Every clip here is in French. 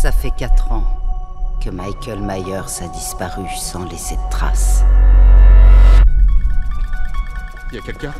Ça fait quatre ans que Michael Myers a disparu sans laisser de traces. Y a quelqu'un?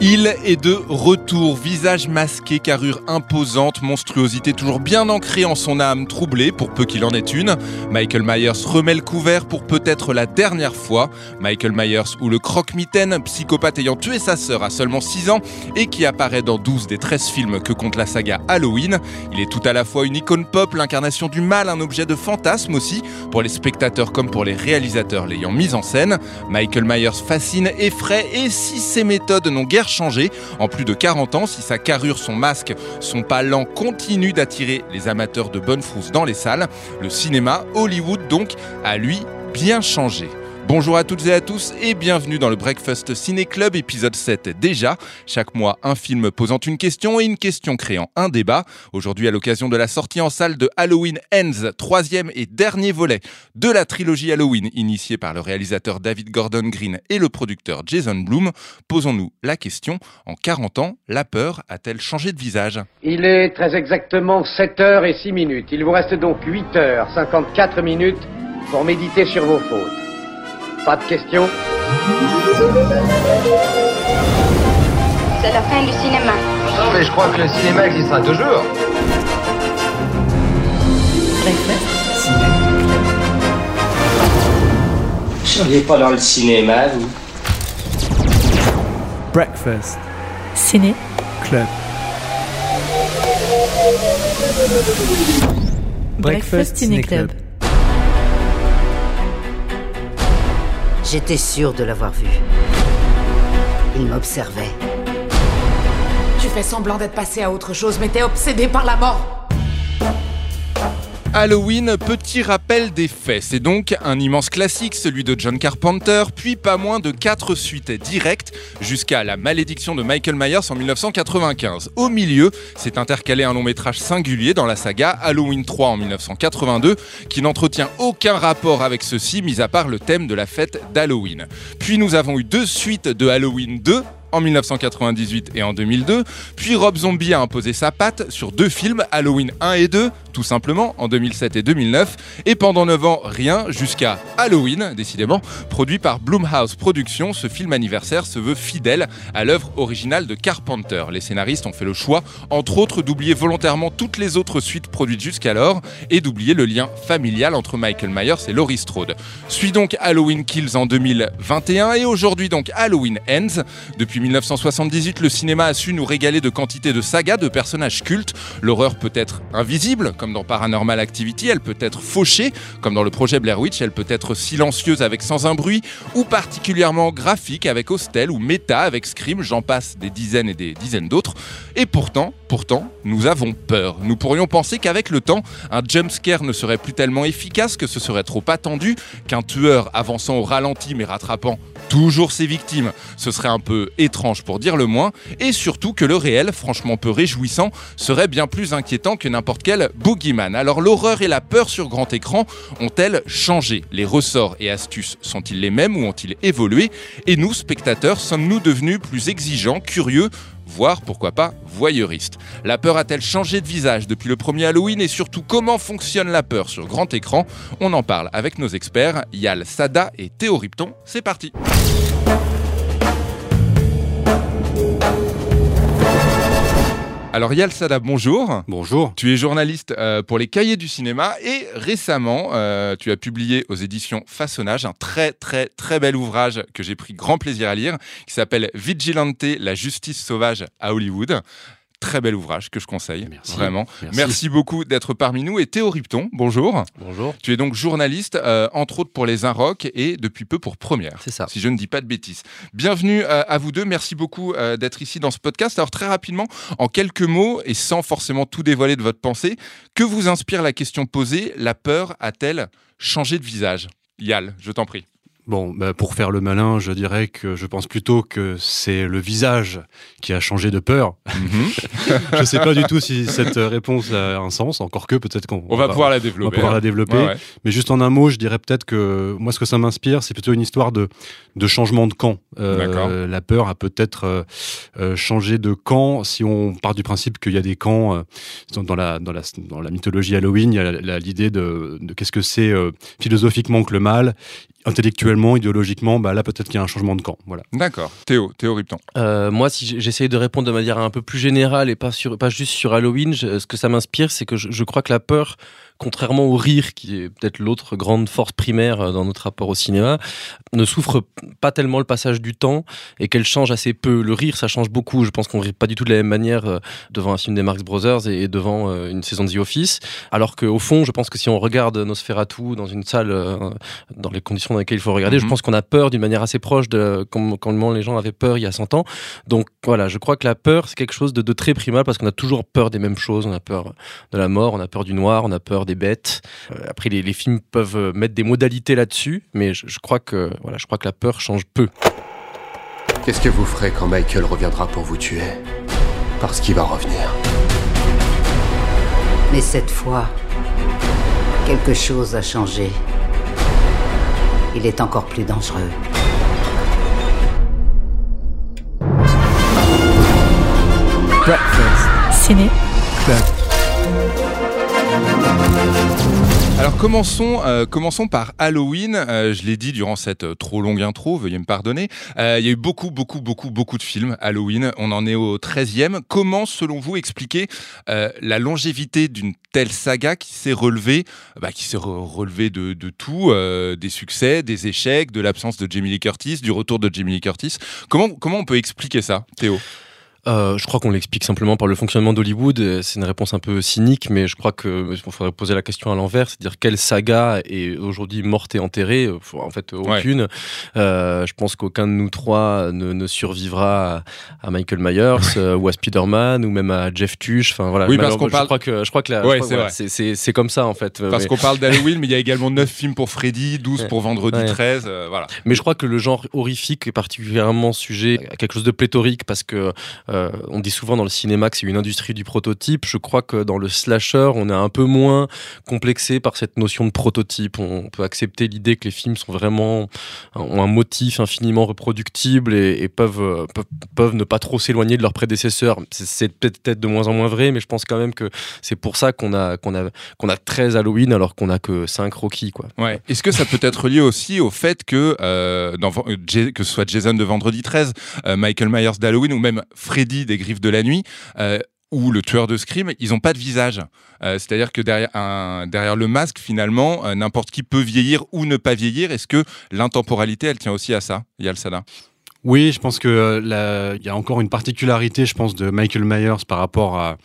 Il est de retour, visage masqué, carrure imposante, monstruosité toujours bien ancrée en son âme troublée, pour peu qu'il en ait une. Michael Myers remet le couvert pour peut-être la dernière fois. Michael Myers ou le croque-mitaine, psychopathe ayant tué sa sœur à seulement 6 ans et qui apparaît dans 12 des 13 films que compte la saga Halloween. Il est tout à la fois une icône pop, l'incarnation du mal, un objet de fantasme aussi, pour les spectateurs comme pour les réalisateurs l'ayant mis en scène. Michael Myers fascine, effraie et si ses méthodes n'ont guère changé en plus de 40 si sa carrure, son masque, son pas lent continuent d'attirer les amateurs de bonne frousse dans les salles, le cinéma, Hollywood donc, a lui bien changé. Bonjour à toutes et à tous et bienvenue dans le Breakfast Ciné Club épisode 7 déjà. Chaque mois un film posant une question et une question créant un débat. Aujourd'hui à l'occasion de la sortie en salle de Halloween Ends, troisième et dernier volet de la trilogie Halloween initiée par le réalisateur David Gordon Green et le producteur Jason Blum, posons-nous la question, en 40 ans, la peur a-t-elle changé de visage? Il est très exactement 7 heures et 6 minutes. Il vous reste donc 8 heures 54 minutes pour méditer sur vos fautes. Pas de questions C'est la fin du cinéma. Non, mais je crois que le cinéma existera toujours. Vous seriez pas dans le cinéma, vous? Breakfast Ciné Club. Breakfast Ciné Club. J'étais sûr de l'avoir vu. Il m'observait. Tu fais semblant d'être passé à autre chose, mais t'es obsédé par la mort. Halloween, petit rappel des faits. C'est donc un immense classique, celui de John Carpenter, puis pas moins de quatre suites directes jusqu'à La malédiction de Michael Myers en 1995. Au milieu, s'est intercalé un long métrage singulier dans la saga Halloween 3 en 1982, qui n'entretient aucun rapport avec ceci, mis à part le thème de la fête d'Halloween. Puis nous avons eu deux suites de Halloween 2 en 1998 et en 2002, puis Rob Zombie a imposé sa patte sur deux films, Halloween 1 et 2, tout simplement, en 2007 et 2009, et pendant 9 ans, rien, jusqu'à Halloween, décidément, produit par Blumhouse Productions, ce film anniversaire se veut fidèle à l'œuvre originale de Carpenter. Les scénaristes ont fait le choix, entre autres, d'oublier volontairement toutes les autres suites produites jusqu'alors, et d'oublier le lien familial entre Michael Myers et Laurie Strode. Suit donc Halloween Kills en 2021, et aujourd'hui donc Halloween Ends. Depuis 1978, le cinéma a su nous régaler de quantité de sagas, de personnages cultes. L'horreur peut être invisible, comme dans Paranormal Activity, elle peut être fauchée, comme dans le projet Blair Witch, elle peut être silencieuse avec Sans un bruit, ou particulièrement graphique avec Hostel, ou méta avec Scream, j'en passe des dizaines et des dizaines d'autres. Et pourtant, pourtant, nous avons peur. Nous pourrions penser qu'avec le temps, un jumpscare ne serait plus tellement efficace, que ce serait trop attendu, qu'un tueur avançant au ralenti mais rattrapant toujours ses victimes, ce serait un peu étrange pour dire le moins, et surtout que le réel, franchement peu réjouissant, serait bien plus inquiétant que n'importe quel Alors l'horreur et la peur sur grand écran ont-elles changé? Les ressorts et astuces sont-ils les mêmes ou ont-ils évolué? Et nous, spectateurs, sommes-nous devenus plus exigeants, curieux voire pourquoi pas voyeuriste. La peur a-t-elle changé de visage depuis le premier Halloween? Et surtout comment fonctionne la peur sur grand écran? On en parle avec nos experts Yal Sada et Théo Ripton. C'est parti. Alors Yal Sada, bonjour. Bonjour. Tu es journaliste euh, pour les Cahiers du cinéma et récemment, euh, tu as publié aux éditions Façonnage un très très très bel ouvrage que j'ai pris grand plaisir à lire qui s'appelle Vigilante, la justice sauvage à Hollywood. Très bel ouvrage que je conseille, Merci. vraiment. Merci. Merci, beaucoup d'être parmi nous. Et Théo Ripton, bonjour. Bonjour. Tu es donc journaliste, euh, entre autres pour les Inrock et depuis peu pour Première. C'est ça. Si je ne dis pas de bêtises. Bienvenue euh, à vous deux. Merci beaucoup euh, d'être ici dans ce podcast. Alors très rapidement, en quelques mots et sans forcément tout dévoiler de votre pensée, que vous inspire la question posée? La peur a-t-elle changé de visage? Yal, je t'en prie. Bon, bah, pour faire le malin, je dirais que je pense plutôt que c'est le visage qui a changé de peur. Mhm. je sais pas du tout si cette réponse a un sens, encore que peut-être qu'on On va pouvoir la développer. on va pouvoir hein. la développer. Ouais, ouais. Mais juste en un mot, je dirais peut-être que moi, ce que ça m'inspire, c'est plutôt une histoire de, de changement de camp. Euh, la peur a peut-être euh, euh, changé de camp si on part du principe qu'il y a des camps euh, dans, la, dans, la, dans la mythologie Halloween. Il y a l'idée de, de qu'est-ce que c'est philosophiquement que le mal, intellectuellement, idéologiquement. Bah là, peut-être qu'il y a un changement de camp. Voilà. D'accord. Théo, Théo Ripton. Euh, moi, si j'essaye de répondre de manière un peu plus générale et pas, sur, pas juste sur Halloween, je- ce que ça m'inspire, c'est que je, je crois que la peur, contrairement au rire, qui est peut-être l'autre grande force primaire euh, dans notre rapport au cinéma, ne souffre pas tellement le passage du temps et qu'elle change assez peu. Le rire, ça change beaucoup. Je pense qu'on rit pas du tout de la même manière euh, devant un film des Marx Brothers et, devant euh, une saison de The Office. Alors qu'au fond, je pense que si on regarde Nosferatu dans une salle, dans les conditions dans lesquelles il faut regarder, je Mhm. pense qu'on a peur d'une manière assez proche de comme, comment les gens avaient peur il y a 100 ans. Donc voilà, je crois que la peur, c'est quelque chose de, de très primal parce qu'on a toujours peur des mêmes choses. On a peur de la mort, on a peur du noir, on a peur des bêtes. Euh, après, les, les films peuvent euh, mettre des modalités là-dessus, mais je, je crois que voilà, je crois que la peur change peu. Qu'est-ce que vous ferez quand Michael reviendra pour vous tuer? Parce qu'il va revenir. Mais cette fois, quelque chose a changé. Il est encore plus dangereux. Ciné, Alors commençons, euh, commençons par Halloween. Euh, je l'ai dit durant cette euh, trop longue intro, veuillez me pardonner. Il y a eu beaucoup, beaucoup, beaucoup, beaucoup de films Halloween. On en est au 13e. Comment, selon vous, expliquer la longévité d'une telle saga qui s'est relevée, bah, qui s'est re- relevée de, de tout, des succès, des échecs, de l'absence de Jamie Lee Curtis, du retour de Jamie Lee Curtis? Comment, comment on peut expliquer ça, Théo? Euh, je crois qu'on l'explique simplement par le fonctionnement d'Hollywood. Euh, C'est une réponse un peu cynique, mais je crois que il faudrait poser la question à l'envers, c'est-à-dire quelle saga est aujourd'hui morte et enterrée? Euh, En fait, aucune. Euh, je pense qu'aucun de nous trois ne, ne survivra à, à Michael Myers euh, ou à Spider-Man ou même à Jeff Tuch. Enfin voilà. Oui, parce qu'on parle- Je crois que je crois que la- Ouais, je crois- c'est voilà, comme ça en fait. Parce Mais- qu'on parle d'Halloween, mais il y a également 9 films pour Freddy, 12 pour Vendredi Ouais. 13. euh, voilà. Mais je crois que le genre horrifique est particulièrement sujet à quelque chose de pléthorique parce que euh, on dit souvent dans le cinéma que c'est une industrie du prototype. Je crois que dans le slasher, on est un peu moins complexé par cette notion de prototype. On peut accepter l'idée que les films sont vraiment ont un motif infiniment reproductible et, et peuvent, euh, peuvent peuvent ne pas trop s'éloigner de leurs prédécesseurs. C'est- peut-être de moins en moins vrai, mais je pense quand même que c'est pour ça qu'on a qu'on a qu'on a 13 Halloween alors qu'on a que 5 Rocky quoi. Ouais. Est-ce que ça peut être lié aussi au fait que, euh, dans, que ce soit Jason de Vendredi 13, euh, Michael Myers d'Halloween ou même Freddy des Griffes de la Nuit, euh, ou le tueur de Scream, ils n'ont pas de visage. Euh, C'est-à-dire que derrière, le masque, finalement, euh, n'importe qui peut vieillir ou ne pas vieillir. Est-ce que l'intemporalité, elle tient aussi à ça, Yal Oui, je pense que il y a encore une particularité, je pense, de Michael Myers par rapport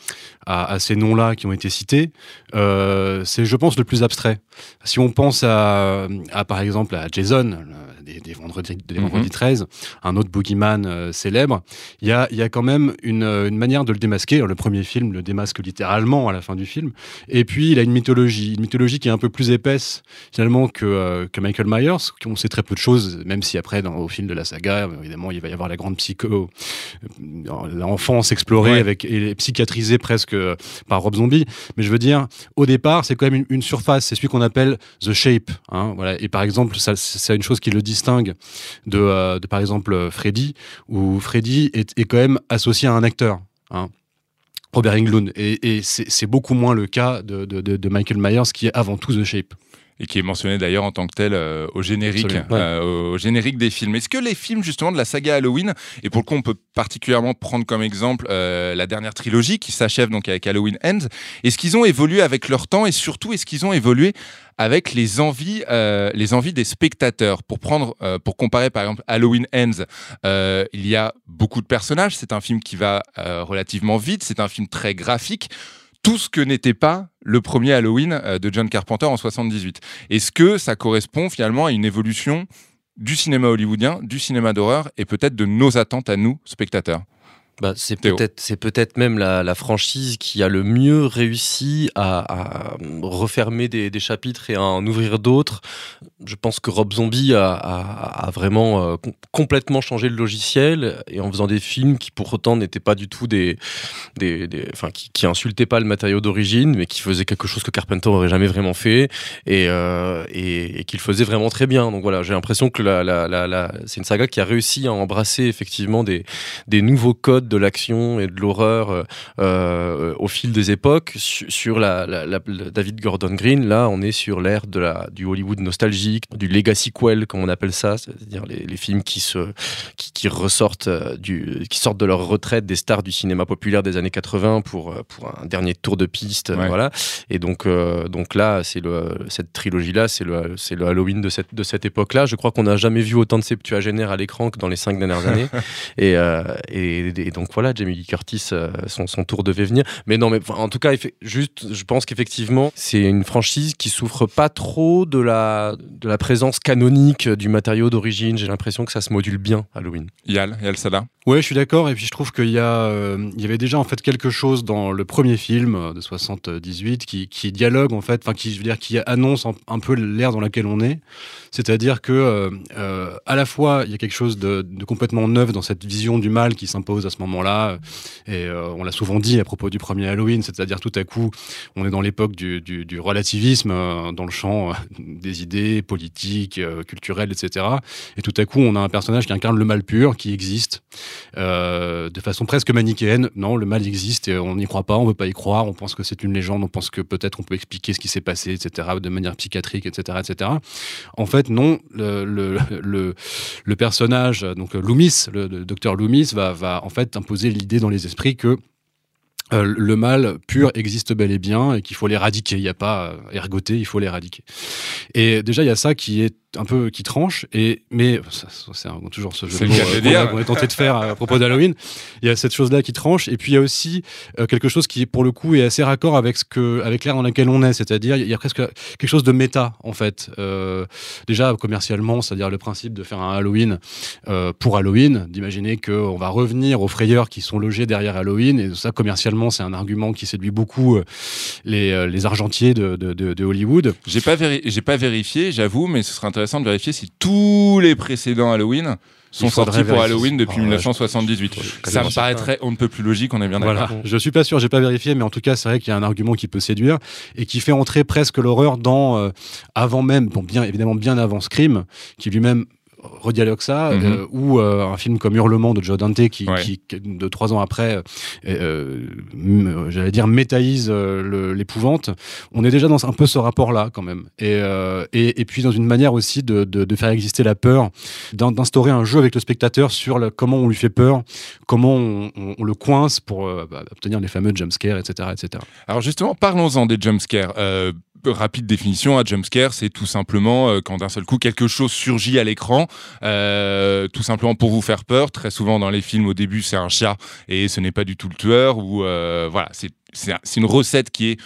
à, ces noms-là qui ont été cités. C'est, je pense, le plus abstrait. Si on pense à, à, par exemple, à Jason, des, des vendredis, des vendredis 13, un autre boogeyman euh, célèbre, il y a, y a quand même une, une manière de le démasquer. Le premier film le démasque littéralement à la fin du film. Et puis, il a une mythologie, une mythologie qui est un peu plus épaisse, finalement, que, euh, que Michael Myers. On sait très peu de choses, même si après, dans, au fil de la saga, évidemment, il va y avoir la grande psycho, euh, l'enfance explorée Ouais. avec, et psychiatrisée presque euh, par Rob Zombie. Mais je veux dire, au départ, c'est quand même une, une surface. C'est celui qu'on appelle the shape. hein, voilà. Et par exemple, c'est une chose qui le distingue de, euh, par exemple, Freddy, où Freddy est, quand même associé à un acteur. hein. Robert Englund. Et, c'est beaucoup moins le cas de Michael Myers, qui est avant tout The Shape. Et qui est mentionné d'ailleurs en tant que tel euh, au générique, ouais. euh, au générique des films. Est-ce que les films justement de la saga Halloween, et pour le coup on peut particulièrement prendre comme exemple euh, la dernière trilogie qui s'achève donc avec Halloween Ends, est-ce qu'ils ont évolué avec leur temps et surtout est-ce qu'ils ont évolué avec les envies, euh, les envies des spectateurs? Pour prendre, euh, pour comparer par exemple Halloween Ends, euh, il y a beaucoup de personnages. C'est un film qui va relativement vite. C'est un film très graphique. Tout ce que n'était pas le premier Halloween euh, de John Carpenter en 78. Est-ce que ça correspond finalement à une évolution du cinéma hollywoodien, du cinéma d'horreur et peut-être de nos attentes à nous, spectateurs? Bah, c'est peut-être c'est peut-être même la, la, franchise qui a le mieux réussi à, à refermer des, des, chapitres et à en ouvrir d'autres. Je pense que Rob Zombie a, a, a vraiment euh, complètement changé le logiciel et en faisant des films qui pour autant n'étaient pas du tout des, des, des enfin qui, qui, insultaient pas le matériau d'origine, mais qui faisaient quelque chose que Carpenter aurait jamais vraiment fait et, euh, et, et qu'il faisait vraiment très bien. Donc voilà, j'ai l'impression que la, la, la, c'est une saga qui a réussi à embrasser effectivement des, des nouveaux codes de l'action et de l'horreur euh, euh, au fil des époques. Sur, la, la, la, David Gordon Green, là, on est sur l'ère de la, du Hollywood nostalgique, du legacy quel, comme on appelle ça, c'est-à-dire les, les, films qui, se, qui, qui, ressortent euh, du, qui sortent de leur retraite des stars du cinéma populaire des années 80 pour, pour un dernier tour de piste. Ouais. Voilà. Et donc, euh, donc là, c'est le, cette trilogie-là, c'est le, c'est le Halloween de cette, de cette époque-là. Je crois qu'on n'a jamais vu autant de septuagénaires à l'écran que dans les cinq dernières années. et, euh, et, et, donc voilà, Jamie Lee Curtis, euh, son, son, tour devait venir. Mais non, mais en tout cas, juste, je pense qu'effectivement, c'est une franchise qui souffre pas trop de la, de la présence canonique du matériau d'origine. J'ai l'impression que ça se module bien, Halloween. Yal, Yal Sada Ouais, je suis d'accord. Et puis je trouve qu'il y a, euh, il y avait déjà en fait quelque chose dans le premier film euh, de 78 qui, qui dialogue en fait, enfin qui, je veux dire, qui annonce un, un peu l'ère dans laquelle on est. C'est-à-dire que euh, euh, à la fois il y a quelque chose de, de, complètement neuf dans cette vision du mal qui s'impose à ce moment-là. Et euh, on l'a souvent dit à propos du premier Halloween, c'est-à-dire tout à coup on est dans l'époque du, du, relativisme euh, dans le champ euh, des idées politiques, culturelles, etc. Et tout à coup on a un personnage qui incarne le mal pur, qui existe de façon presque manichéenne. Non, le mal existe et on n'y croit pas, on veut pas y croire, on pense que c'est une légende, on pense que peut-être on peut expliquer ce qui s'est passé, etc. de manière psychiatrique, etc., etc. En fait, non, le, le, le, personnage, donc Loomis, le docteur Loomis, va, va en fait imposer l'idée dans les esprits que euh, le mal pur existe bel et bien et qu'il faut l'éradiquer. Il n'y a pas euh, ergoter, il faut l'éradiquer. Et déjà, il y a ça qui est un peu qui tranche et mais c'est toujours ce jeu mots qu'on est tenté de faire à propos d'Halloween. Il y a cette chose là qui tranche et puis il y a aussi euh, quelque chose qui pour le coup est assez raccord avec ce que avec l'ère dans laquelle on est. C'est-à-dire il y a presque quelque chose de méta en fait. Euh, déjà commercialement c'est-à-dire le principe de faire un Halloween euh, pour Halloween d'imaginer que on va revenir aux frayeurs qui sont logés derrière Halloween et ça commercialement c'est un argument qui séduit beaucoup euh, les, les argentiers de, de, de, de Hollywood. J'ai pas j'ai pas vérifié j'avoue mais ce serait intéressant intéressant de vérifier si tous les précédents Halloween sont sortis pour Halloween depuis oh, 1978. Ouais, ça me paraîtrait on ne peut plus logique, on est bien d'accord. Voilà. Je suis pas sûr, j'ai pas vérifié, mais en tout cas, c'est vrai qu'il y a un argument qui peut séduire et qui fait entrer presque l'horreur dans euh, avant même, bon bien évidemment bien avant Scream, qui lui-même redialogue ça, mm -hmm. euh, ou euh, un film comme Hurlement de Joe Dante qui, ouais. qui de trois ans après, euh, j'allais dire métaïse l'épouvante. On est déjà dans un peu ce rapport-là quand même, et, et, et, puis dans une manière aussi de, de, de faire exister la peur, d'instaurer un jeu avec le spectateur sur le, comment on lui fait peur, comment on, on, on le coince pour bah, obtenir les fameux jumpscares, etc., etc. Alors justement, parlons-en des jumpscares rapide définition, un jumpscare, c'est tout simplement euh, quand d'un seul coup quelque chose surgit à l'écran, euh, tout simplement pour vous faire peur. Très souvent dans les films, au début, c'est un chat et ce n'est pas du tout le tueur. Ou euh, voilà, c'est une recette qui est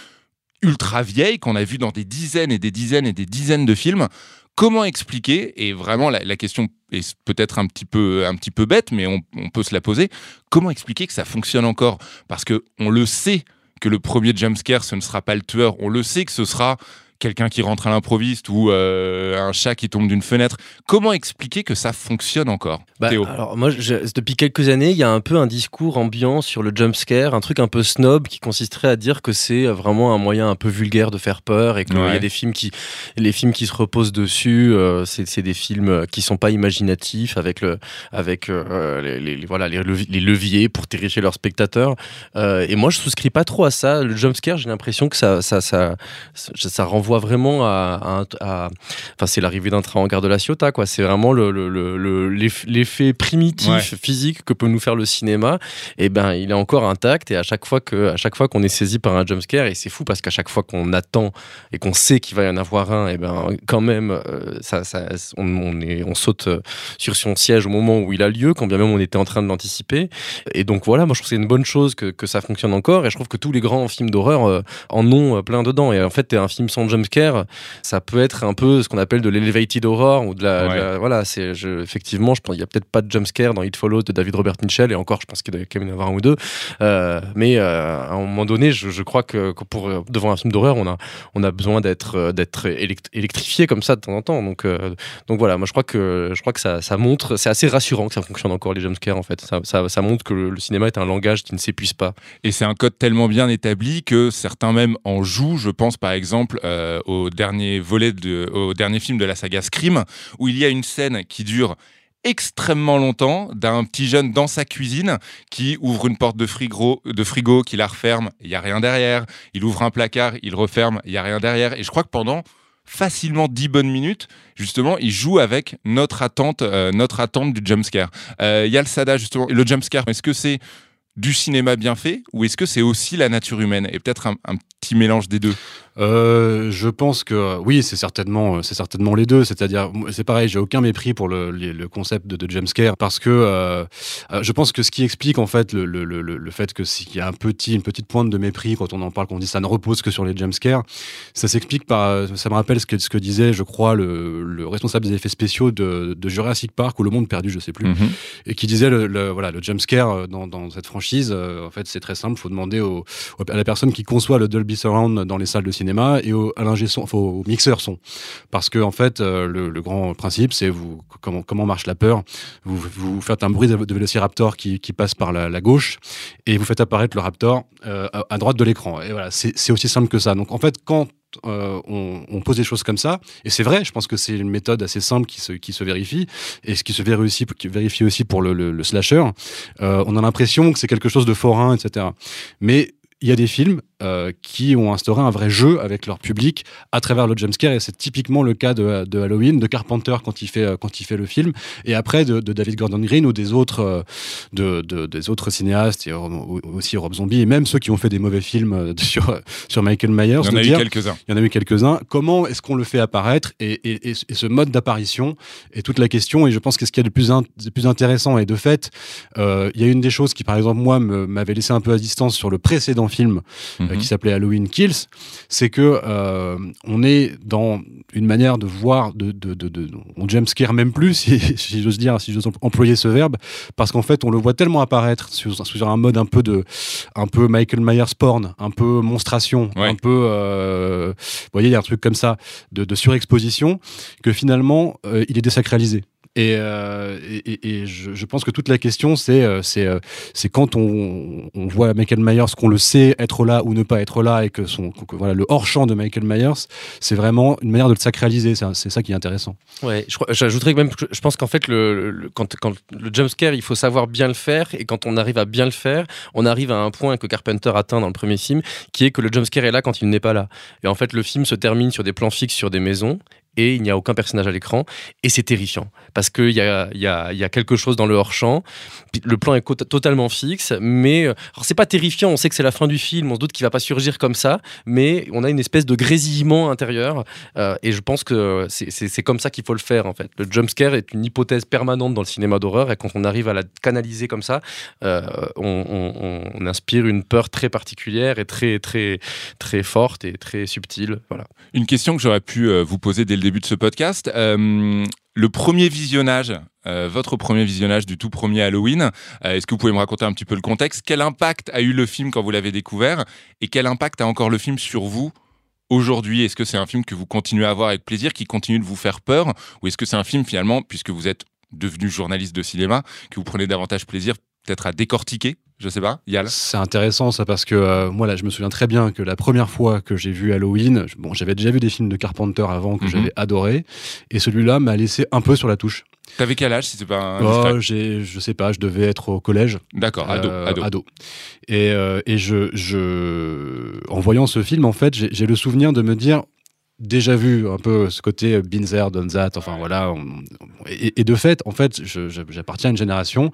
ultra vieille qu'on a vu dans des dizaines et des dizaines et des dizaines de films. Comment expliquer? Et vraiment, la, la question est peut-être un petit peu un petit peu bête, mais on, on peut se la poser. Comment expliquer que ça fonctionne encore? Parce que on le sait que le premier jumpscare, ce ne sera pas le tueur. On le sait que ce sera quelqu'un qui rentre à l'improviste ou euh, un chat qui tombe d'une fenêtre. Comment expliquer que ça fonctionne encore bah, Théo? Alors moi, je, depuis quelques années, il y a un peu un discours ambiant sur le jump scare, un truc un peu snob qui consisterait à dire que c'est vraiment un moyen un peu vulgaire de faire peur et qu'il ouais. y a des films qui, les films qui se reposent dessus, euh, c'est des films qui sont pas imaginatifs avec le, avec euh, les, les, voilà les, leviers, pour terrifier leurs spectateurs. Euh, et moi, je souscris pas trop à ça. Le jump scare, j'ai l'impression que ça, ça, ça, ça, ça renvoie voit vraiment à, à, enfin c'est l'arrivée d'un train en gare de la Ciotat quoi. C'est vraiment le, le, le, l'effet primitif ouais. physique que peut nous faire le cinéma. Et ben il est encore intact et à chaque fois que à chaque fois qu'on est saisi par un jumpscare et c'est fou parce qu'à chaque fois qu'on attend et qu'on sait qu'il va y en avoir un et ben quand même euh, ça, ça on, on, est on saute euh, sur son siège au moment où il a lieu quand bien même on était en train de l'anticiper. Et donc voilà moi je trouve c'est une bonne chose que, que ça fonctionne encore et je trouve que tous les grands films d'horreur euh, en ont plein dedans. Et en fait un film sans jump jumpscare, ça peut être un peu ce qu'on appelle de l'elevated horror ou de la, Ouais. de la- voilà, c'est effectivement, je pense il y a peut-être pas de jumpscare dans It Follows de David Robert Mitchell et encore, je pense qu'il doit quand même y en avoir un ou deux. Euh, mais euh, à un moment donné, je, je crois que, que pour euh, devant un film d'horreur, on a on a besoin d'être d'être élect- électrifié comme ça de temps en temps. Donc euh, donc voilà, moi je crois que je crois que ça, ça montre, c'est assez rassurant que ça fonctionne encore les jumpscares en fait. Ça, ça, ça montre que le, le cinéma est un langage qui ne s'épuise pas. Et c'est un code tellement bien établi que certains même en jouent. Je pense par exemple euh, au dernier volet, de, au dernier film de la saga Scream, où il y a une scène qui dure extrêmement longtemps d'un petit jeune dans sa cuisine qui ouvre une porte de frigo, de frigo qui la referme, il y a rien derrière. Il ouvre un placard, il referme, il y a rien derrière. Et je crois que pendant facilement 10 bonnes minutes, justement, il joue avec notre attente, euh, notre attente du jumpscare. Euh, Il y a le Sada, justement. Le jumpscare, est-ce que c'est du cinéma bien fait ou est-ce que c'est aussi la nature humaine? Et peut-être un, un petit mélange des deux Euh, je pense que oui, c'est certainement, c'est certainement les deux. C'est-à-dire, c'est pareil, j'ai aucun mépris pour le, le concept de, de jumpscare parce que euh, euh, je pense que ce qui explique en fait le, le, le, le fait que s'il y a un petit, une petite pointe de mépris quand on en parle, qu'on dit ça ne repose que sur les jumpscares, ça s'explique par, euh, ça me rappelle ce que, ce que disait, je crois, le, le responsable des effets spéciaux de, de Jurassic Park ou Le Monde Perdu, je sais plus, et qui disait le, voilà le jumpscare euh, dans, dans cette franchise euh, en fait c'est très simple faut demander au- à la personne qui conçoit le Dolby Surround dans les salles de cinéma et au, son enfin, au mixeur son. Parce que en fait euh, le, grand principe c'est vous comment comment marche la peur. Vous, vous faites un bruit de, de vélociraptor qui, qui passe par la, gauche et vous faites apparaître le raptor euh, à, droite de l'écran. Et voilà c'est aussi simple que ça. Donc en fait quand euh, on, pose des choses comme ça, et c'est vrai, je pense que c'est une méthode assez simple qui se, qui se vérifie, et ce qui se vérifie, aussi pour le, le- slasher, on a l'impression que c'est quelque chose de forain, etc. Mais il y a des films euh, qui ont instauré un vrai jeu avec leur public à travers le jumpscare et c'est typiquement le cas de, de Halloween, de Carpenter quand il fait euh, quand il fait le film et après de, de David Gordon Green ou des autres euh, de, de- des autres cinéastes et aussi Rob Zombie et même ceux qui ont fait des mauvais films sur sur Michael Myers. Il y en a eu quelques-uns. Il y en a eu quelques-uns. Comment est-ce qu'on le fait apparaître et, et- et- et ce mode d'apparition est toute la question et je pense que ce qu'il y a de plus, in- de plus intéressant et de fait, euh, il y a une des choses qui par exemple moi m'avait laissé un peu à distance sur le précédent film euh, Mhm. qui s'appelait Halloween Kills, c'est que euh, on est dans une manière de voir, de, de, de, de- on jumpscare même plus, si, si j'ose dire, si j'ose employer ce verbe, parce qu'en fait on le voit tellement apparaître sur un mode un peu de, un peu Michael Myers porn, un peu monstration, un peu, euh, vous voyez, il y a un truc comme ça de, de surexposition, que finalement euh, il est désacralisé. Et, euh, je, pense que toute la question, c'est euh, euh, c'est quand on, voit Michael Myers, qu'on le sait être là ou ne pas être là, et que, son, voilà, le hors-champ de Michael Myers, c'est vraiment une manière de le sacraliser. C'est ça qui est intéressant. Ouais, j'ajouterais que même, je pense qu'en fait, le- quand, quand le jumpscare, il faut savoir bien le faire, et quand on arrive à bien le faire, on arrive à un point que Carpenter atteint dans le premier film, qui est que le jumpscare est là quand il n'est pas là. Et en fait, le film se termine sur des plans fixes sur des maisons, et il n'y a aucun personnage à l'écran, et c'est terrifiant, parce qu'il y a, y, a, quelque chose dans le hors-champ, le plan est totalement fixe, mais euh, c'est pas terrifiant, on sait que c'est la fin du film, on se doute qu'il va pas surgir comme ça, mais on a une espèce de grésillement intérieur, euh, et je pense que c'est- comme ça qu'il faut le faire en fait. Le jumpscare est une hypothèse permanente dans le cinéma d'horreur, et quand on arrive à la canaliser comme ça, euh, on, on- inspire une peur très particulière et très très très forte et très subtile. Voilà. Une question que j'aurais pu vous poser dès le début de ce podcast. Euh, le premier visionnage, euh, votre premier visionnage du tout premier Halloween, euh, est-ce que vous pouvez me raconter un petit peu le contexte? Quel impact a eu le film quand vous l'avez découvert? Et quel impact a encore le film sur vous aujourd'hui? Est-ce que c'est un film que vous continuez à voir avec plaisir, qui continue de vous faire peur? Ou est-ce que c'est un film finalement, puisque vous êtes devenu journaliste de cinéma, que vous prenez davantage plaisir peut-être à décortiquer? Je sais pas, Yal C'est intéressant ça parce que euh, moi là je me souviens très bien que la première fois que j'ai vu Halloween, bon j'avais déjà vu des films de Carpenter avant que Mhm. j'avais adoré et celui-là m'a laissé un peu sur la touche. T'avais quel âge si c'est pas Oh, je sais pas, je devais être au collège. D'accord, ado, Euh, ado. Et, euh, et je, je, en voyant ce film, en fait, j'ai le souvenir de me dire, déjà vu un peu ce côté euh, been there, done that, enfin voilà. on- et, et de fait, en fait, j'appartiens à une génération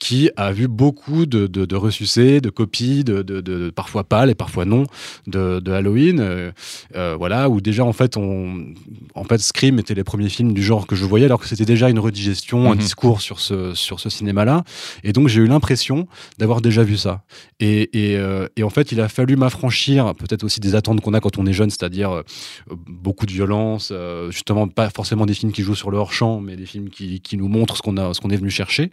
qui a vu beaucoup de, de, de ressucés, de copies, de, de, de- parfois pâles et parfois non, de, Halloween. euh, euh, voilà, où déjà en fait, on, en fait, Scream était les premiers films du genre que je voyais, alors que c'était déjà une redigestion, un Mhm. discours sur ce, sur ce cinéma-là. Et donc j'ai eu l'impression d'avoir déjà vu ça. Et, et, euh, et en fait, il a fallu m'affranchir, peut-être aussi des attentes qu'on a quand on est jeune, c'est-à-dire euh, beaucoup de violence, euh, justement pas forcément des films qui jouent sur le hors-champ, mais des films qui, qui nous montrent ce qu'on a, ce qu'on est venu chercher.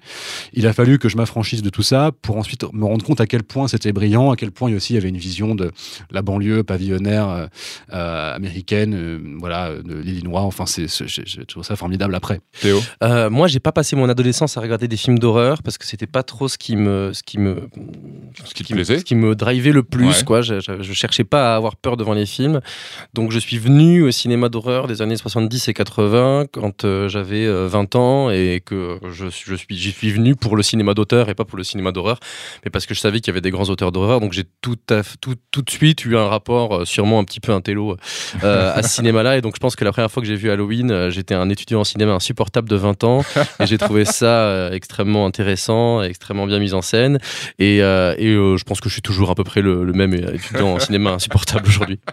Il a fallu que je m'affranchisse de tout ça pour ensuite me rendre compte à quel point c'était brillant, à quel point il aussi il y avait une vision de la banlieue pavillonnaire euh, euh, américaine, euh, voilà, de l'Illinois. Enfin, c'est, j'ai trouvé ça formidable après. Théo Euh, moi, j'ai pas passé mon adolescence à regarder des films d'horreur parce que c'était pas trop ce qui me, ce qui me, Ce qui te me- plaisait ce qui me drivait le plus. Ouais. Quoi. Je, je- je cherchais pas à avoir peur devant les films. Donc, je suis venu au cinéma d'horreur des années 70 et 80 quand euh, j'avais euh, 20 ans et que je, je suis, j'y suis venu pour le cinéma d'auteur et pas pour le cinéma d'horreur, mais parce que je savais qu'il y avait des grands auteurs d'horreur. Donc, j'ai tout, à tout, tout de suite eu un rapport, euh, sûrement un petit peu intello, euh, à ce cinéma-là. Et donc, je pense que la première fois que j'ai vu Halloween, euh, j'étais un étudiant en cinéma insupportable de 20 ans et j'ai trouvé ça euh, extrêmement intéressant, extrêmement bien mis en scène. Et, euh, et euh, je pense que je suis toujours à peu près le, le même étudiant en cinéma insupportable aujourd'hui.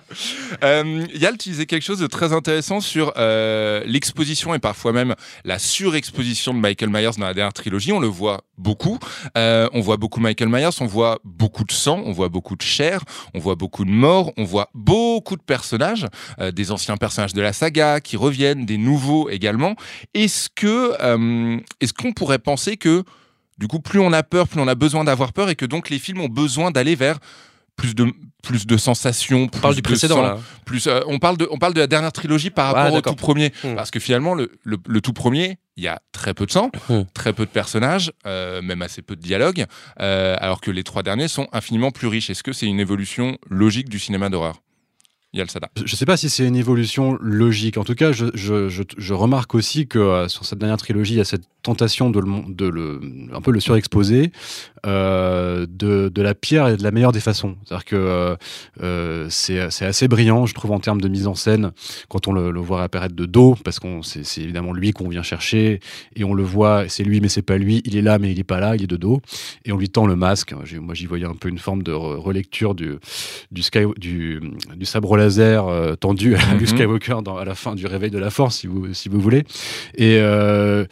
Euh, Yal, tu disais quelque chose de très intéressant sur euh, l'exposition et parfois même la surexposition de Michael Myers dans la dernière trilogie. On le voit beaucoup. Euh, on voit beaucoup Michael Myers, on voit beaucoup de sang, on voit beaucoup de chair, on voit beaucoup de morts, on voit beaucoup de personnages, euh, des anciens personnages de la saga qui reviennent, des nouveaux également. Est-ce que, est-ce qu'on pourrait penser que du coup, plus on a peur, plus on a besoin d'avoir peur, et que donc les films ont besoin d'aller vers plus de plus de sensations. On parle plus du de précédent sang, là. plus euh, on parle de on parle de la dernière trilogie par Ah, rapport au tout premier Hmm. parce que finalement le, le, le tout premier il y a très peu de sang Hmm. très peu de personnages euh, même assez peu de dialogues euh, alors que les trois derniers sont infiniment plus riches est-ce que c'est une évolution logique du cinéma d'horreur? Yal Sada Je ne sais pas si c'est une évolution logique. En tout cas, je, je- je- je remarque aussi que euh, sur cette dernière trilogie, il y a cette tentation de le, de le un peu le surexposer euh, de, de la pire et de la meilleure des façons. C'est-à-dire que euh, euh, c'est assez brillant, je trouve, en termes de mise en scène, quand on le, le voit apparaître de dos, parce qu'on c'est évidemment lui qu'on vient chercher, et on le voit, c'est lui, mais c'est pas lui. Il est là, mais il est pas là, il est de dos, et on lui tend le masque. Moi, j'y voyais un peu une forme de re- relecture du du, sky, du, du sabre laser euh, tendu à Mhm. Luke Skywalker dans, à la fin du réveil de la Force, si vous, si vous voulez. Et euh,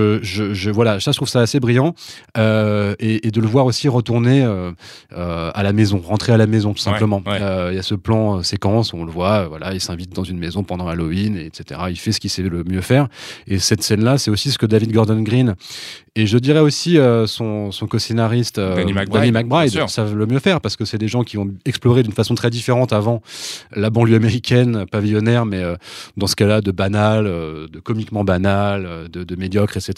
je, je, je- voilà, ça, je trouve ça assez brillant. Euh, et, et de le voir aussi retourner euh, euh, à la maison, rentrer à la maison, tout simplement. ouais. Il y a ce plan séquence où on le voit, voilà, il s'invite dans une maison pendant Halloween, et etc. Il fait ce qu'il sait le mieux faire. Et cette scène-là, c'est aussi ce que David Gordon Green et je dirais aussi son, son co-scénariste Danny McBride, savent le mieux faire parce que c'est des gens qui ont exploré d'une façon très différente avant la banlieue américaine pavillonnaire, mais dans ce cas-là de banal, de comiquement banal, de, de médiocre, etc.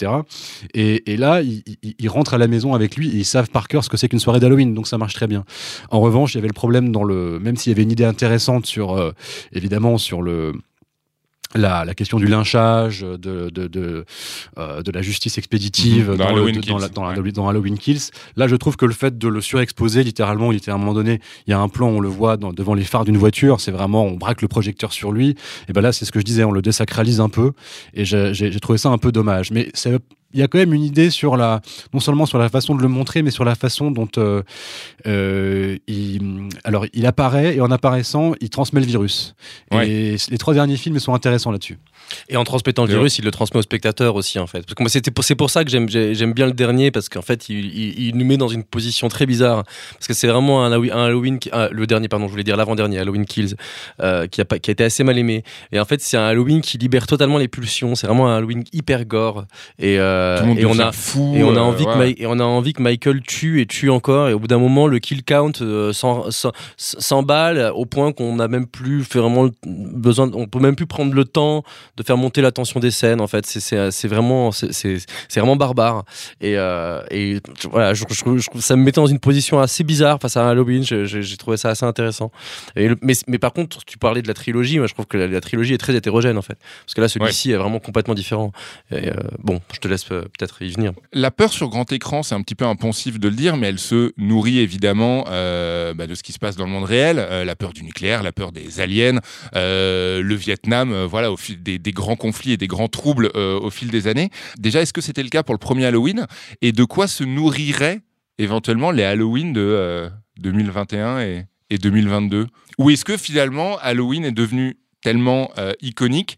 Et, là, ils rentrent à la maison avec lui et ils savent par cœur ce que c'est qu'une soirée d'Halloween, donc ça marche très bien. En revanche, il y avait le problème dans le, même s'il y avait une idée intéressante sur, euh, évidemment, sur le la, la question du lynchage, de, de, de, euh, de la justice expéditive Mhm. Dans dans, le- Halloween dans Kills. la- dans la- Ouais. dans Halloween Kills. Là, je trouve que le fait de le surexposer, littéralement, il était à un moment donné, il y a un plan, on le voit devant les phares d'une voiture, c'est vraiment, on braque le projecteur sur lui. Et ben là, c'est ce que je disais, on le désacralise un peu. Et j'ai trouvé ça un peu dommage. Mais ça- il y a quand même une idée sur la, non seulement sur la façon de le montrer, mais sur la façon dont euh, euh, il, alors il apparaît et en apparaissant, il transmet le virus. Ouais. Et les trois derniers films sont intéressants là-dessus. Et en transmettant le virus, il le transmet au spectateur aussi, en fait. Parce que moi, c'était pour- c'est pour ça que j'aime, j'ai- j'aime bien le dernier, parce qu'en fait, il, il- il nous met dans une position très bizarre. Parce que c'est vraiment un, Hallow- un Halloween, qui- ah, le dernier, pardon, je voulais dire l'avant-dernier, Halloween Kills, euh, qui, a pas, qui a été assez mal aimé. Et en fait, c'est un Halloween qui libère totalement les pulsions. C'est vraiment un Halloween hyper gore. Et, euh, tout le monde et on a, fou et on a euh, envie ouais. Et on a envie que Michael tue et tue encore et au bout d'un moment le kill count s'emballe au point qu'on n'a même plus fait vraiment besoin on peut même plus prendre le temps de faire monter la tension des scènes en fait. C'est- c'est vraiment c'est vraiment barbare. Et, euh, et voilà je, je, trouve- je ça me mettait dans une position assez bizarre face à Halloween. J'ai trouvé ça assez intéressant. Et le- mais, mais par contre tu parlais de la trilogie. Moi je trouve que la, la trilogie est très hétérogène en fait. Parce que là celui-ci est vraiment complètement différent. Et, euh, bon je te laisse euh, peut-être y venir. La peur sur grand écran, c'est un petit peu impensif de le dire, mais elle se nourrit évidemment euh, bah, de ce qui se passe dans le monde réel. Euh, la peur du nucléaire, la peur des aliens, euh, le Vietnam, euh, voilà, au fil des, des grands conflits et des grands troubles euh, au fil des années. Déjà, est-ce que c'était le cas pour le premier Halloween? Et de quoi se nourriraient éventuellement les Halloween de euh, 2021 et, et 2022 Ou est-ce que finalement Halloween est devenu tellement euh, iconique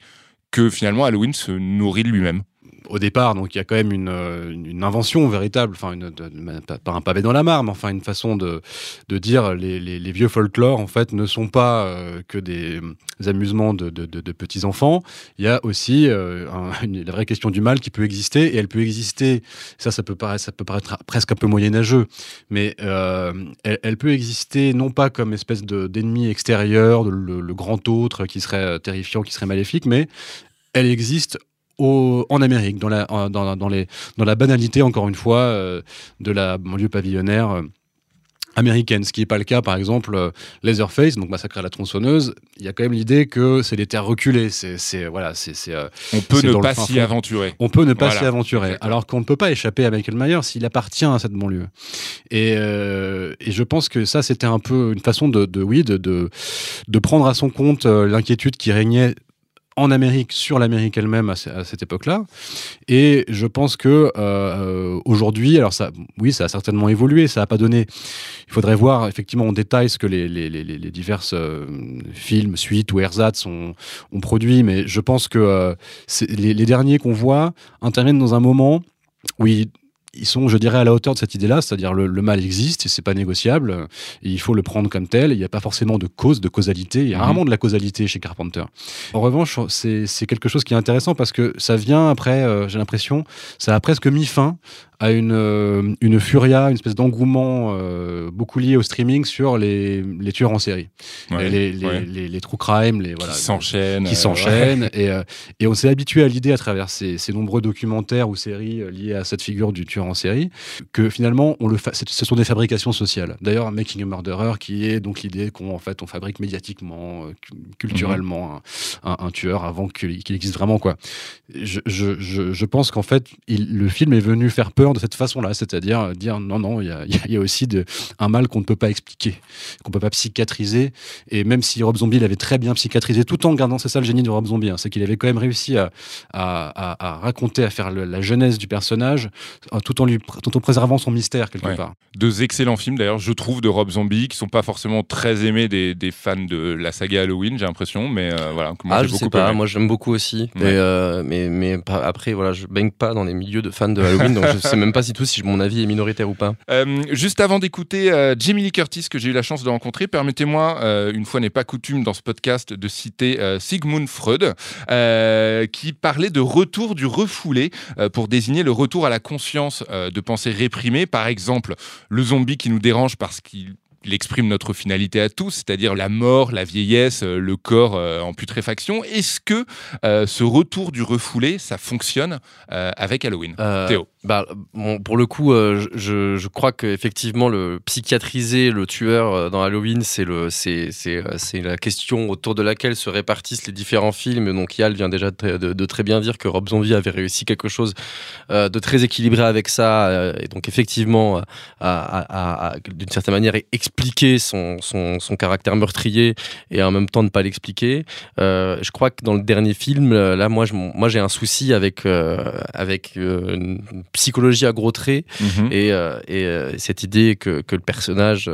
que finalement Halloween se nourrit lui-même? Au départ, donc il y a quand même une, euh, invention véritable, enfin une, pas- un pavé dans la mare, mais enfin une façon de, dire les, les, vieux folklores en fait ne sont pas euh, que des, amusements de, petits enfants. Il y a aussi euh, un- une- la vraie question du mal qui peut exister et elle peut exister. Ça, ça peut paraître, presque un peu moyenâgeux, mais elle, peut exister non pas comme espèce de- d'ennemi extérieur, le, grand autre qui serait terrifiant, qui serait maléfique, mais elle existe au- en Amérique, dans la, en- dans, dans les, dans la banalité, encore une fois, euh, de la banlieue pavillonnaire euh, américaine. Ce qui n'est pas le cas, par exemple, euh, Leatherface, donc Massacre à la tronçonneuse, il y a quand même l'idée que c'est des terres reculées. C'est, voilà, c'est, euh, On peut ne pas s'y aventurer. On peut ne pas Voilà. s'y aventurer, alors qu'on ne peut pas échapper à Michael Myers s'il appartient à cette banlieue. Et, euh, et je pense que ça, c'était un peu une façon de, de oui, de, de, de prendre à son compte l'inquiétude qui régnait en Amérique sur l'Amérique elle-même à, ce- à cette époque-là. Et je pense que euh, aujourd'hui, alors ça, oui, ça a certainement évolué, ça n'a pas donné. Il faudrait voir effectivement en détail ce que les, les, diverses euh, films, suites ou ersatz ont, produit, mais je pense que euh, les derniers qu'on voit interviennent dans un moment où ils, ils sont, je dirais, à la hauteur de cette idée-là, c'est-à-dire le, le mal existe et c'est pas négociable, et il faut le prendre comme tel. Il n'y a pas forcément de cause, de causalité. Il y a Mhm. rarement de la causalité chez Carpenter. En revanche, c'est c'est quelque chose qui est intéressant parce que ça vient après, euh, j'ai l'impression, ça a presque mis fin à une, euh, une furia, une espèce d'engouement euh, beaucoup lié au streaming sur les, les tueurs en série. Ouais, les, les, ouais. les, true crime, les voilà, qui s'enchaînent. qui euh, s'enchaînent. Et, euh, et on s'est habitué à l'idée à travers ces, ces nombreux documentaires ou séries liés à cette figure du tueur en série, que finalement, on le fa- ce sont des fabrications sociales. D'ailleurs, Making a Murderer, qui est donc l'idée qu'on en fait, on fabrique médiatiquement, cu- culturellement un, un- un tueur avant qu'il existe vraiment. Quoi. Je, je, je, je pense qu'en fait, il- le film est venu faire peur de cette façon-là, c'est-à-dire euh, dire non, non, il y a, y aussi de, un mal qu'on ne peut pas expliquer, qu'on ne peut pas psychiatriser. Et même si Rob Zombie l'avait très bien psychiatrisé, tout en gardant, c'est ça le génie de Rob Zombie, hein, c'est qu'il avait quand même réussi à, à, à- à raconter, à faire le- la genèse du personnage, euh, tout en, lui, tout en préservant son mystère quelque Ouais. part. Deux excellents films d'ailleurs, je trouve, de Rob Zombie, qui sont pas forcément très aimés des, des fans de la saga Halloween, j'ai l'impression, mais euh, voilà. moi, ah, je beaucoup sais pas, aimé. moi j'aime beaucoup aussi. Ouais. Mais, euh, mais, après, voilà, je baigne pas dans les milieux de fans de Halloween, donc je sais même pas si tout si mon avis est minoritaire ou pas. Euh, juste avant d'écouter euh, Jamie Lee Curtis, que j'ai eu la chance de rencontrer, permettez-moi, euh, une fois n'est pas coutume dans ce podcast, de citer Sigmund Freud, qui parlait de retour du refoulé pour désigner le retour à la conscience de pensées réprimées. Par exemple, le zombie qui nous dérange parce qu'il il exprime notre finalité à tous, c'est-à-dire la mort, la vieillesse, euh, le corps euh, en putréfaction. Est-ce que euh, ce retour du refoulé, ça fonctionne euh, avec Halloween? Euh, Théo bah, bon, pour le coup, je- je, crois qu'effectivement, le psychiatriser le tueur dans Halloween, c'est la question autour de laquelle se répartissent les différents films. Donc, Yal vient déjà de, de- de très bien dire que Rob Zombie avait réussi quelque chose de très équilibré avec ça, et donc effectivement, à, à- à- à- d'une certaine manière, expliquer son, son, son caractère meurtrier et en même temps ne pas l'expliquer. Euh, je crois que dans le dernier film, euh, là, moi, je- moi, j'ai un souci avec euh, avec une psychologie à gros traits Mhm. et, et cette idée que, que le personnage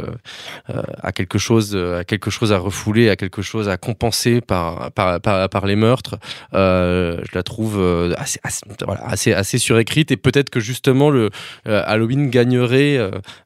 a quelque chose a quelque chose à refouler, a quelque chose à compenser par par, par, par les meurtres. Je la trouve assez assez, voilà, assez assez surécrite et peut-être que justement le Halloween gagnerait,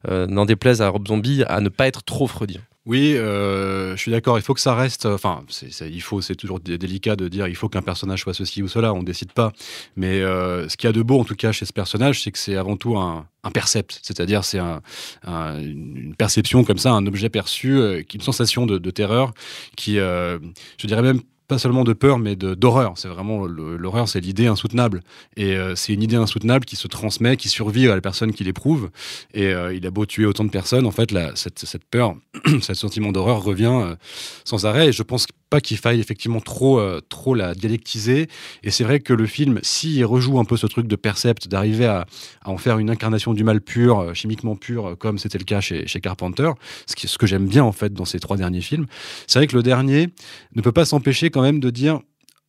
n'en déplaise à Rob Zombie, à ne pas être trop freudien. Oui, euh, je suis d'accord. Il faut que ça reste. Enfin, c'est, il faut. C'est toujours dé- délicat de dire il faut qu'un personnage soit ceci ou cela. On décide pas. Mais euh, ce qu'il y a de beau, en tout cas, chez ce personnage, c'est que c'est avant tout un, percept. C'est-à-dire, c'est un, un- une perception comme ça, un objet perçu, euh, une sensation de, de terreur, qui, je dirais même pas seulement de peur, mais d'horreur. C'est vraiment l'horreur, c'est l'idée insoutenable. Et euh, c'est une idée insoutenable qui se transmet, qui survit à la personne qui l'éprouve. Et euh, il a beau tuer autant de personnes, en fait, cette, cette peur, ce sentiment d'horreur revient euh, sans arrêt. Et je pense pas qu'il faille effectivement trop, euh, trop la dialectiser. Et c'est vrai que le film, s'il rejoue un peu ce truc de percept, d'arriver à, à en faire une incarnation du mal pur, euh, chimiquement pur, euh, comme c'était le cas chez, chez Carpenter, ce, qui, ce que j'aime bien en fait dans ces trois derniers films, c'est vrai que le dernier ne peut pas s'empêcher quand même de dire,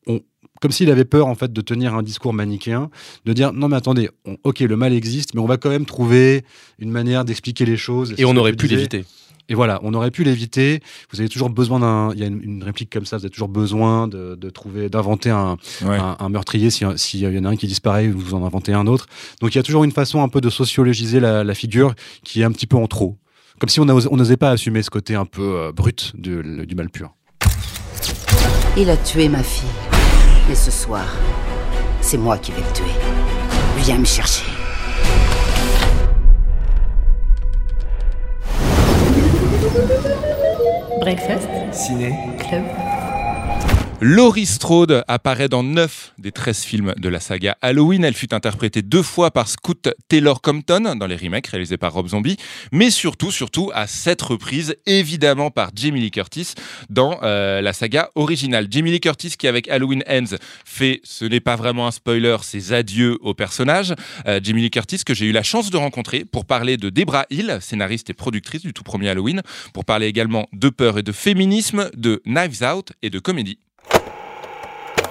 on, comme s'il avait peur en fait de tenir un discours manichéen, de dire non mais attendez, on- ok le mal existe, mais on va quand même trouver une manière d'expliquer les choses. Et on aurait pu l'éviter. Et voilà, on aurait pu l'éviter. Vous avez toujours besoin d'un. Il y a une, une réplique comme ça. Vous avez toujours besoin de, de trouver, d'inventer un, Ouais. un, un meurtrier. S'il si y en a un qui disparaît, vous en inventez un autre. Donc il y a toujours une façon un peu de sociologiser la, la figure qui est un petit peu en trop. Comme si on n'osait pas assumer ce côté un peu euh, brut du, du mal pur. Il a tué ma fille. Mais ce soir, c'est moi qui vais le tuer. Viens me chercher. Breakfast. Ciné. Club. Laurie Strode apparaît dans 9 des 13 films de la saga Halloween. Elle fut interprétée deux fois par Scoot Taylor Compton dans les remakes réalisés par Rob Zombie, mais surtout, surtout à sept reprises, évidemment par Jamie Lee Curtis dans euh, la saga originale. Jamie Lee Curtis qui avec Halloween Ends fait, ce n'est pas vraiment un spoiler, ses adieux au personnage. Euh, Jamie Lee Curtis que j'ai eu la chance de rencontrer pour parler de Debra Hill, scénariste et productrice du tout premier Halloween, pour parler également de peur et de féminisme, de Knives Out et de comédie. It does feel that way.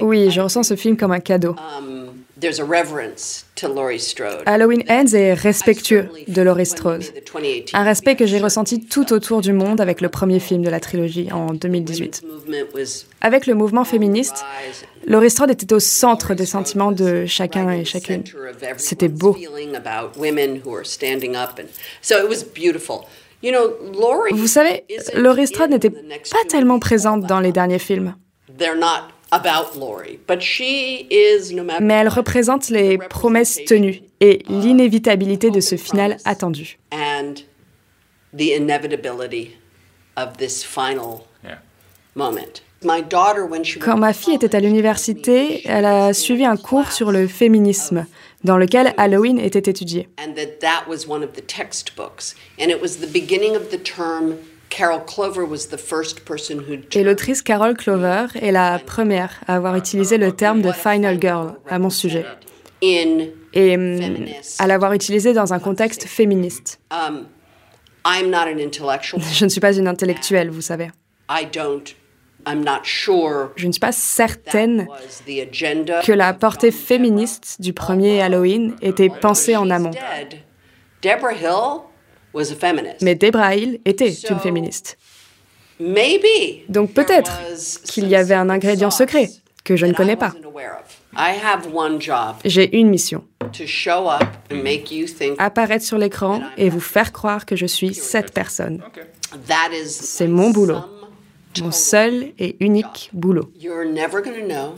Oui, je ressens ce film comme un cadeau. Um, there's a reverence to Laurie Strode. Halloween Ends est respectueux de Laurie Strode. Un respect que j'ai ressenti tout autour du monde avec le premier film de la trilogie en 2018. Avec le mouvement féministe, Laurie Strode était au centre des sentiments de chacun et chacune. C'était beau. Vous savez, Laurie Strode n'était pas tellement présente dans les derniers films. They're not about Laurie, but she is no matter. Mais elle représente les promesses tenues et l'inévitabilité de ce final attendu. and the inevitability of this final moment. My daughter, when she Quand ma fille était à l'université, elle a suivi un cours sur le féminisme, dans lequel Halloween était étudié. Et l'autrice Carol Clover est la première à avoir utilisé le terme de Final Girl à mon sujet. Et hum, à l'avoir utilisé dans un contexte féministe. um. Je ne suis pas une intellectuelle, vous savez. Je ne suis pas certaine que la portée féministe du premier Halloween était pensée en amont. Deborah Hill? Mais Debra Hill était une féministe. Maybe Donc peut-être qu'il y avait un ingrédient secret que je ne connais pas. aware of. I have one job J'ai une mission, apparaître sur l'écran et vous faire croire que je suis cette personne. that is C'est mon boulot, mon seul et unique boulot. you're never going to know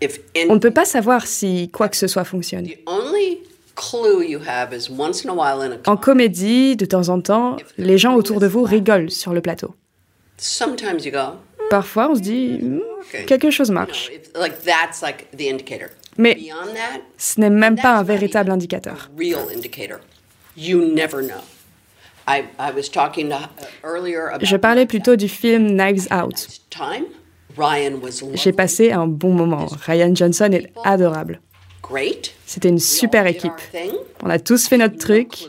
if On ne peut pas savoir si quoi que ce soit fonctionne. En comédie, de temps en temps, les gens autour de vous rigolent sur le plateau. sometimes you go Parfois, on se dit, Hmm, quelque chose marche. Mais ce n'est même pas un véritable indicateur. Je parlais plutôt du film Knives Out. J'ai passé un bon moment. Ryan Johnson est adorable. great. C'était une super équipe. On a tous fait notre truc,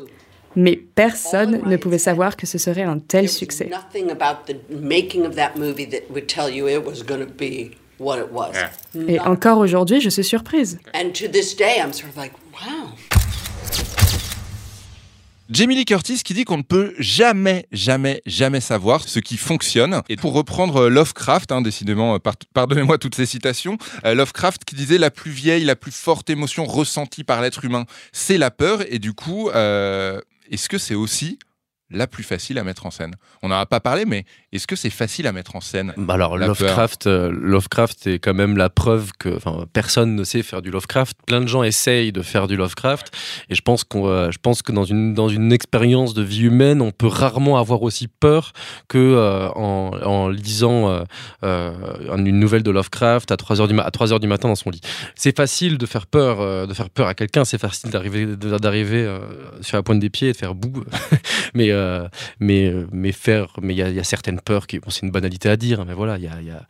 mais personne ne pouvait savoir que ce serait un tel succès. Et encore aujourd'hui, je suis surprise. Jamie Lee Curtis qui dit qu'on ne peut jamais, jamais, jamais savoir ce qui fonctionne. Et pour reprendre euh, Lovecraft, hein, décidément, euh, par- pardonnez-moi toutes ces citations, euh, Lovecraft qui disait la plus vieille, la plus forte émotion ressentie par l'être humain, c'est la peur. Et du coup, est-ce que c'est aussi la plus facile à mettre en scène On n'en a pas parlé, mais est-ce que c'est facile à mettre en scène Bah alors Lovecraft, euh, Lovecraft est quand même la preuve que personne ne sait faire du Lovecraft. Plein de gens essayent de faire du Lovecraft, et je pense qu'on, euh, je pense que dans une dans une expérience de vie humaine, on peut rarement avoir aussi peur que euh, en, en lisant une nouvelle de Lovecraft à 3 heures du ma- à 3 heures du matin dans son lit. C'est facile de faire peur, de faire peur à quelqu'un. C'est facile d'arriver d'arriver sur la pointe des pieds et de faire boue. mais euh, mais euh, mais faire mais il y, a- certaines peurs qui bon, c'est une banalité à dire hein, mais voilà il y a, y a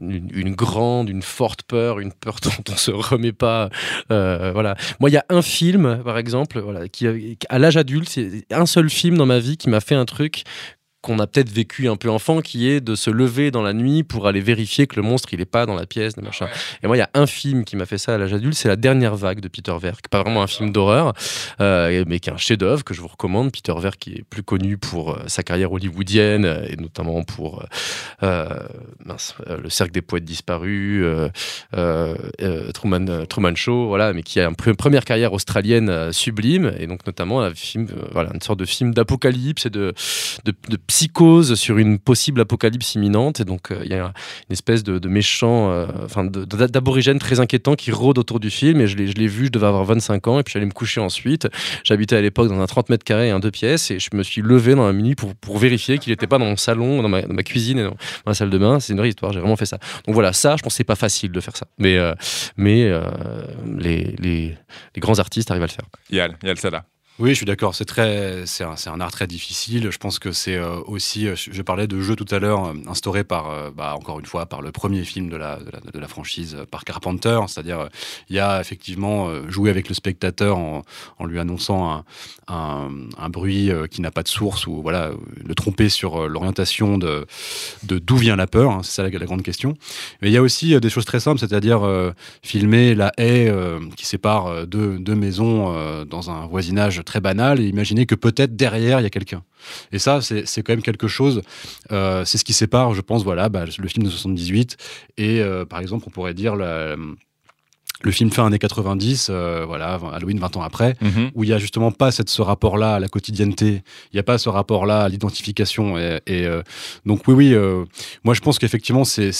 une, une grande une forte peur une peur dont on se remet pas euh, voilà. Moi il y a un film par exemple voilà qui à l'âge adulte c'est un seul film dans ma vie qui m'a fait un truc qu'on a peut-être vécu un peu enfant, qui est de se lever dans la nuit pour aller vérifier que le monstre il est pas dans la pièce. Et moi, il y a un film qui m'a fait ça à l'âge adulte, c'est La Dernière Vague de Peter Verk, pas vraiment un film d'horreur, euh, mais qui est un chef-d'œuvre que je vous recommande. Peter Verk qui est plus connu pour euh, sa carrière hollywoodienne euh, et notamment pour Le Cercle des Poètes Disparus, Truman, Truman Show, voilà, mais qui a une première carrière australienne sublime et donc notamment un film, voilà, une sorte de film d'apocalypse et de, de, de psychose sur une possible apocalypse imminente. Et donc, euh, il y a une espèce de, méchant, euh, enfin, d'aborigène très inquiétant qui rôde autour du film. Et je l'ai vu, je devais avoir 25 ans. Et puis, j'allais me coucher ensuite. J'habitais à l'époque dans un 30 mètres carrés et un deux pièces. Et je me suis levé dans la minuit pour, pour vérifier qu'il n'était pas dans mon salon, dans ma, cuisine et dans ma salle de bain. C'est une vraie histoire. J'ai vraiment fait ça. Donc voilà, ça, je pense c'est pas facile de faire ça. Mais, euh, mais les, les, grands artistes arrivent à le faire. Yal, Yal Sada. Oui, je suis d'accord. C'est très, c'est un, art très difficile. Je pense que c'est euh, aussi, euh, je parlais de jeu tout à l'heure, euh, instauré par, bah, encore une fois, par le premier film de la, de la, franchise, par Carpenter. C'est-à-dire, il y a effectivement joué avec le spectateur en, lui annonçant un, un, bruit qui n'a pas de source ou voilà, le tromper sur l'orientation de, de d'où vient la peur. Hein, c'est ça la, la, grande question. Mais il y a aussi des choses très simples, c'est-à-dire filmer la haie qui sépare deux, deux maisons dans un voisinage très banal et imaginer que peut-être derrière il y a quelqu'un. Et ça, c'est quand même quelque chose. Euh, c'est ce qui sépare, je pense, voilà, bah, le film de 78 et euh, par exemple, on pourrait dire la, le film fin années 90, euh, voilà, Halloween 20 ans après, mhm. où il y a justement pas cette, ce rapport-là à la quotidienneté, il n'y a pas ce rapport-là à l'identification. Et, euh, donc oui, oui, euh, moi je pense qu'effectivement, c'est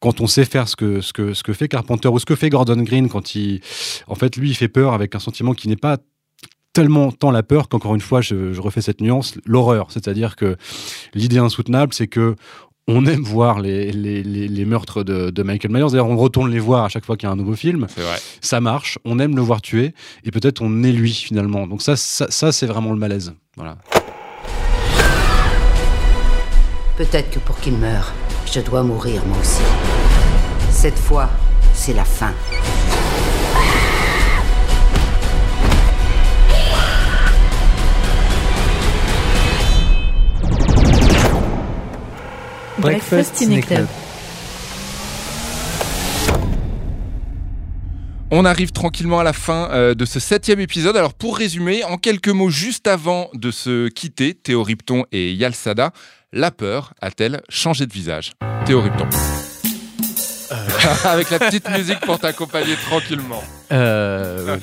quand on sait faire ce que, ce, que, ce que fait Carpenter ou ce que fait Gordon Green, quand il, en fait, lui, il fait peur avec un sentiment qui n'est pas tellement tant la peur qu'encore une fois, je, je, refais cette nuance, l'horreur. C'est-à-dire que l'idée insoutenable, c'est que on aime voir les, les, les, meurtres de, de, Michael Myers. D'ailleurs, on retourne les voir à chaque fois qu'il y a un nouveau film. Vrai. Ça marche. On aime le voir tuer. Et peut-être on est lui, finalement. Donc ça, ça, ça c'est vraiment le malaise. Voilà. Peut-être que pour qu'il meure, je dois mourir moi aussi. Cette fois, c'est la fin. Breakfast Ciné Club. On arrive tranquillement à la fin euh, de ce septième épisode. Alors pour résumer, en quelques mots, juste avant de se quitter, Théo Ripton et Yalsada, la peur a-t-elle changé de visage? Théo Ripton. Euh. Avec la petite musique pour t'accompagner tranquillement. Euh,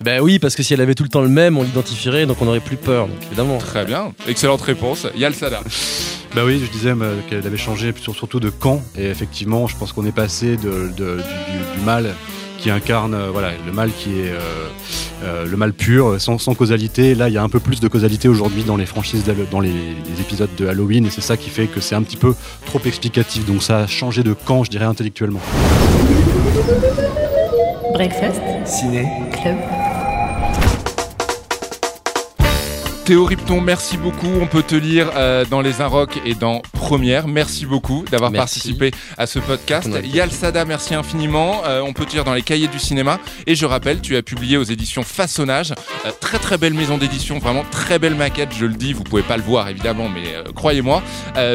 ben oui, parce que si elle avait tout le temps le même, on l'identifierait, donc on n'aurait plus peur, donc évidemment. Très bien, excellente réponse. Yalsada. Bah oui, je disais qu'elle avait changé surtout de camp, et effectivement, je pense qu'on est passé de, du, mal qui incarne euh, voilà le mal qui est euh, euh, le mal pur sans, causalité. Là il y a un peu plus de causalité aujourd'hui dans les franchises dans les, épisodes de Halloween. Et c'est ça qui fait que c'est un petit peu trop explicatif. Donc ça a changé de camp je dirais intellectuellement. Breakfast. Ciné. Club Théo Ripton, merci beaucoup. On peut te lire euh, dans Les Inrocks et dans Première. Merci beaucoup d'avoir participé à ce podcast. Yal Sada, merci infiniment. Euh, on peut te lire dans les cahiers du cinéma. Et je rappelle, tu as publié aux éditions Façonnage. Euh, très très belle maison d'édition, vraiment très belle maquette, je le dis. Vous pouvez pas le voir évidemment, mais croyez-moi.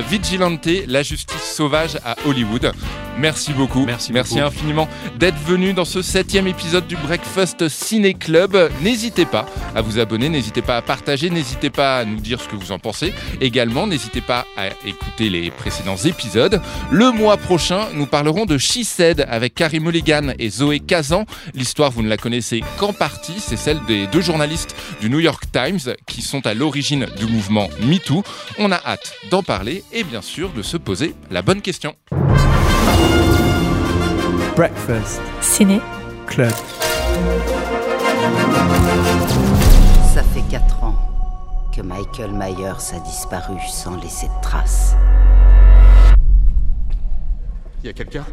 Vigilante, la justice sauvage à Hollywood. Merci beaucoup. Merci, merci infiniment d'être venu dans ce septième épisode du Breakfast Ciné Club. N'hésitez pas à vous abonner, n'hésitez pas à partager n'hésitez pas à nous dire ce que vous en pensez. Également, n'hésitez pas à écouter les précédents épisodes. Le mois prochain, nous parlerons de She Said avec Carrie Mulligan et Zoé Kazan. L'histoire, vous ne la connaissez qu'en partie, c'est celle des deux journalistes du New York Times qui sont à l'origine du mouvement MeToo. On a hâte d'en parler et bien sûr de se poser la bonne question. Breakfast. Ciné. Club. Michael Myers a disparu sans laisser de traces. Y a quelqu'un?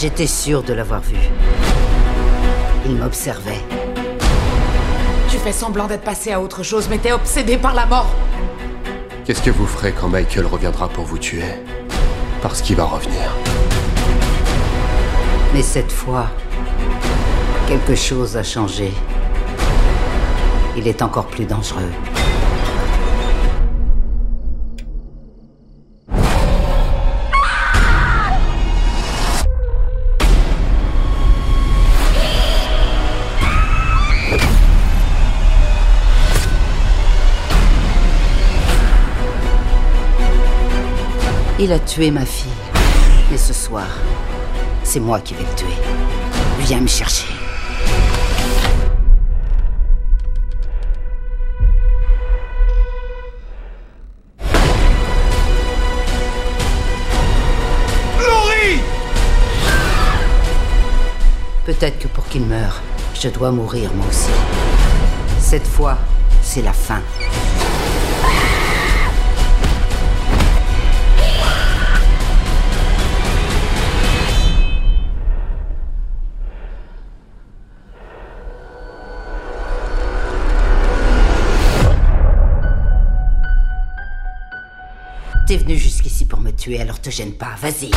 J'étais sûr de l'avoir vu. Il m'observait. Tu fais semblant d'être passé à autre chose, mais t'es obsédé par la mort. Qu'est-ce que vous ferez quand Michael reviendra pour vous tuer? Parce qu'il va revenir. Mais cette fois, quelque chose a changé. Il est encore plus dangereux. Il a tué ma fille. Et ce soir, c'est moi qui vais le tuer. Viens me chercher. Laurie Peut-être que pour qu'il meure, je dois mourir moi aussi. Cette fois, c'est la fin. Tuer, alors te gêne pas, vas-y.